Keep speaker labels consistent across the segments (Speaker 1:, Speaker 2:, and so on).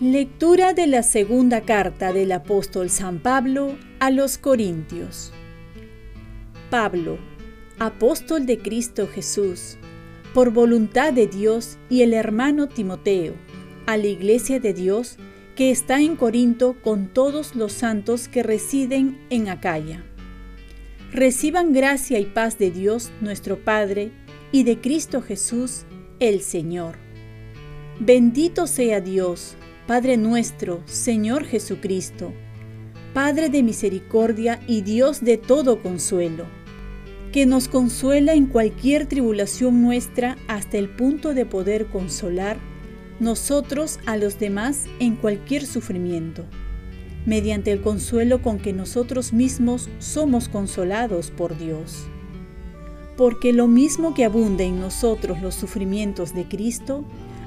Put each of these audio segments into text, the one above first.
Speaker 1: Lectura de la segunda carta del apóstol San Pablo a los Corintios. Pablo, apóstol de Cristo Jesús, por voluntad de Dios y el hermano Timoteo, a la iglesia de Dios que está en Corinto con todos los santos que residen en Acaya. Reciban gracia y paz de Dios nuestro Padre y de Cristo Jesús el Señor. Bendito sea Dios, Padre nuestro, Señor Jesucristo, Padre de misericordia y Dios de todo consuelo, que nos consuela en cualquier tribulación nuestra hasta el punto de poder consolar nosotros a los demás en cualquier sufrimiento, mediante el consuelo con que nosotros mismos somos consolados por Dios. Porque lo mismo que abunda en nosotros los sufrimientos de Cristo,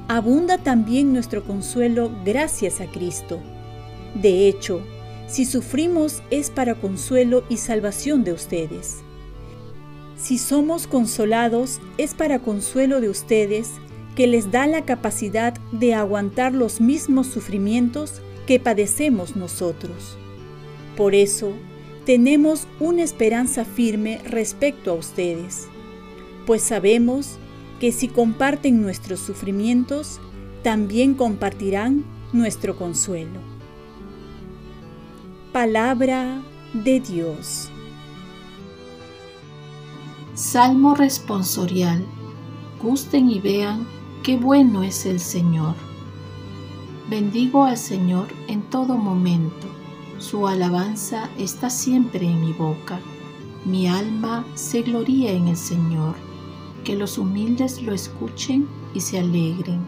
Speaker 1: abunda también nuestro consuelo gracias a Cristo. De hecho, si sufrimos es para consuelo y salvación de ustedes. Si somos consolados es para consuelo de ustedes que les da la capacidad de aguantar los mismos sufrimientos que padecemos nosotros. Por eso, tenemos una esperanza firme respecto a ustedes, pues sabemos que si comparten nuestros sufrimientos, también compartirán nuestro consuelo. Palabra de Dios.
Speaker 2: Salmo responsorial. Gusten y vean qué bueno es el Señor. Bendigo al Señor en todo momento. Su alabanza está siempre en mi boca. Mi alma se gloría en el Señor que los humildes lo escuchen y se alegren.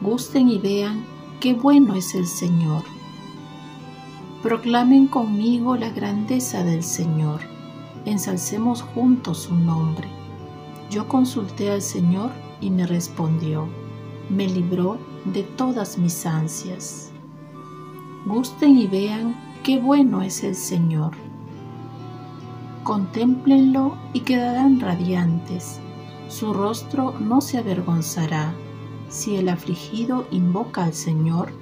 Speaker 2: Gusten y vean qué bueno es el Señor. Proclamen conmigo la grandeza del Señor. Ensalcemos juntos su nombre. Yo consulté al Señor y me respondió. Me libró de todas mis ansias. Gusten y vean qué bueno es el Señor Contémplenlo y quedarán radiantes. Su rostro no se avergonzará. Si el afligido invoca al Señor,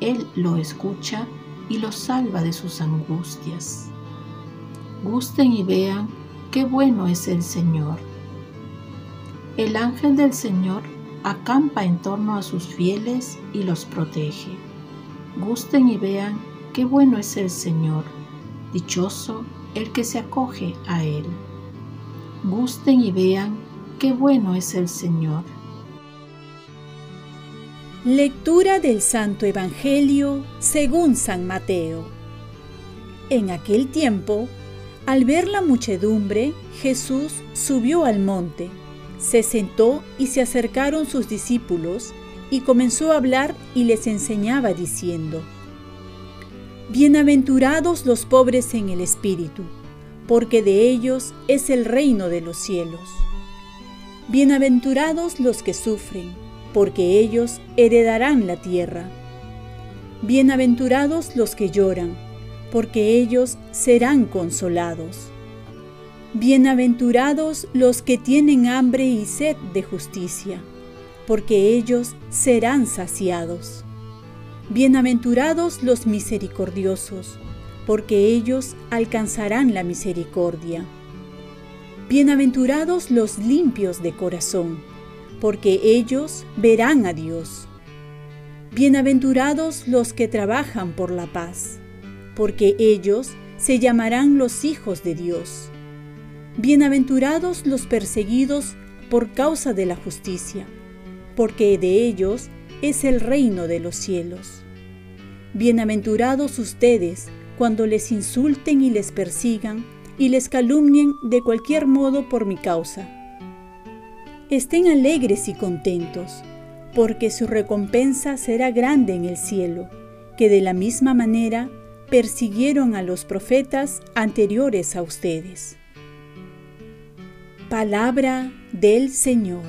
Speaker 2: Él lo escucha y lo salva de sus angustias. Gusten y vean qué bueno es el Señor. El ángel del Señor acampa en torno a sus fieles y los protege. Gusten y vean qué bueno es el Señor. Dichoso el que se acoge a Él. Gusten y vean qué bueno es el Señor.
Speaker 1: Lectura del Santo Evangelio según San Mateo. En aquel tiempo, al ver la muchedumbre, Jesús subió al monte, se sentó y se acercaron sus discípulos y comenzó a hablar y les enseñaba diciendo, Bienaventurados los pobres en el espíritu, porque de ellos es el reino de los cielos. Bienaventurados los que sufren, porque ellos heredarán la tierra. Bienaventurados los que lloran, porque ellos serán consolados. Bienaventurados los que tienen hambre y sed de justicia, porque ellos serán saciados. Bienaventurados los misericordiosos, porque ellos alcanzarán la misericordia. Bienaventurados los limpios de corazón, porque ellos verán a Dios. Bienaventurados los que trabajan por la paz, porque ellos se llamarán los hijos de Dios. Bienaventurados los perseguidos por causa de la justicia, porque de ellos es el reino de los cielos. Bienaventurados ustedes cuando les insulten y les persigan y les calumnien de cualquier modo por mi causa. Estén alegres y contentos, porque su recompensa será grande en el cielo, que de la misma manera persiguieron a los profetas anteriores a ustedes. Palabra del Señor.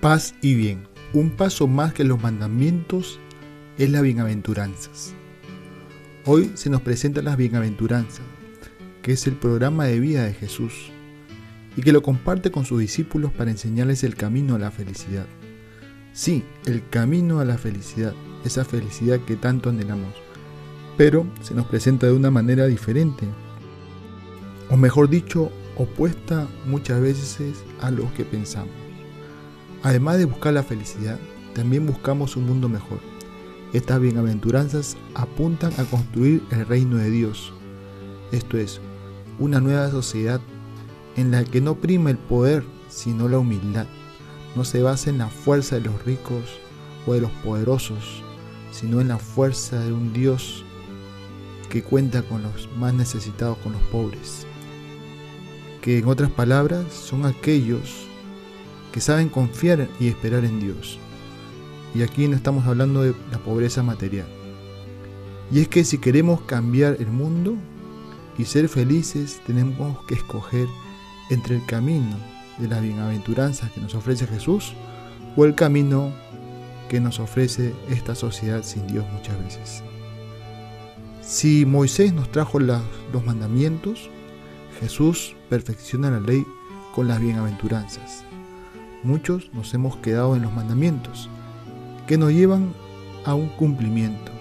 Speaker 3: Paz y bien un paso más que los mandamientos es las bienaventuranzas. Hoy se nos presentan las bienaventuranzas, que es el programa de vida de Jesús, y que lo comparte con sus discípulos para enseñarles el camino a la felicidad. Sí, el camino a la felicidad, esa felicidad que tanto anhelamos, pero se nos presenta de una manera diferente, o mejor dicho, opuesta muchas veces a lo que pensamos. Además de buscar la felicidad, también buscamos un mundo mejor. Estas bienaventuranzas apuntan a construir el reino de Dios, esto es, una nueva sociedad en la que no prima el poder, sino la humildad. No se basa en la fuerza de los ricos o de los poderosos, sino en la fuerza de un Dios que cuenta con los más necesitados, con los pobres. Que en otras palabras son aquellos que saben confiar y esperar en Dios. Y aquí no estamos hablando de la pobreza material. Y es que si queremos cambiar el mundo y ser felices, tenemos que escoger entre el camino de las bienaventuranzas que nos ofrece Jesús o el camino que nos ofrece esta sociedad sin Dios muchas veces. Si Moisés nos trajo los mandamientos, Jesús perfecciona la ley con las bienaventuranzas. Muchos nos hemos quedado en los mandamientos, que nos llevan a un cumplimiento,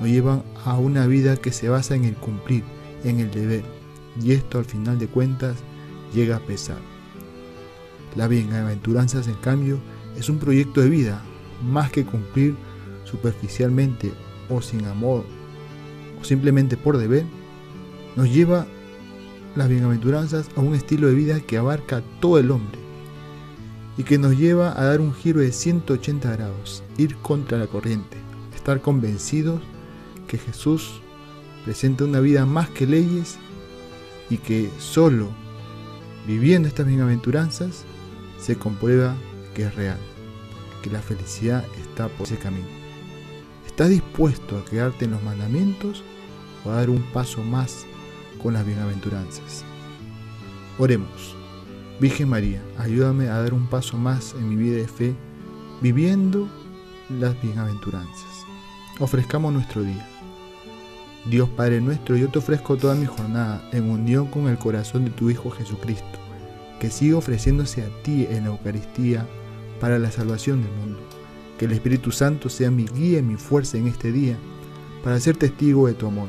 Speaker 3: nos llevan a una vida que se basa en el cumplir, en el deber, y esto al final de cuentas llega a pesar. La bienaventuranzas, en cambio, es un proyecto de vida, más que cumplir superficialmente o sin amor o simplemente por deber, nos lleva las bienaventuranzas a un estilo de vida que abarca todo el hombre y que nos lleva a dar un giro de 180 grados, ir contra la corriente, estar convencidos que Jesús presenta una vida más que leyes y que solo Viviendo estas bienaventuranzas, se comprueba que es real, que la felicidad está por ese camino. ¿Estás dispuesto a quedarte en los mandamientos o a dar un paso más con las bienaventuranzas? Oremos. Virgen María, ayúdame a dar un paso más en mi vida de fe, viviendo las bienaventuranzas. Ofrezcamos nuestro día. Dios Padre nuestro, yo te ofrezco toda mi jornada en unión con el corazón de tu Hijo Jesucristo, que siga ofreciéndose a ti en la Eucaristía para la salvación del mundo. Que el Espíritu Santo sea mi guía y mi fuerza en este día para ser testigo de tu amor.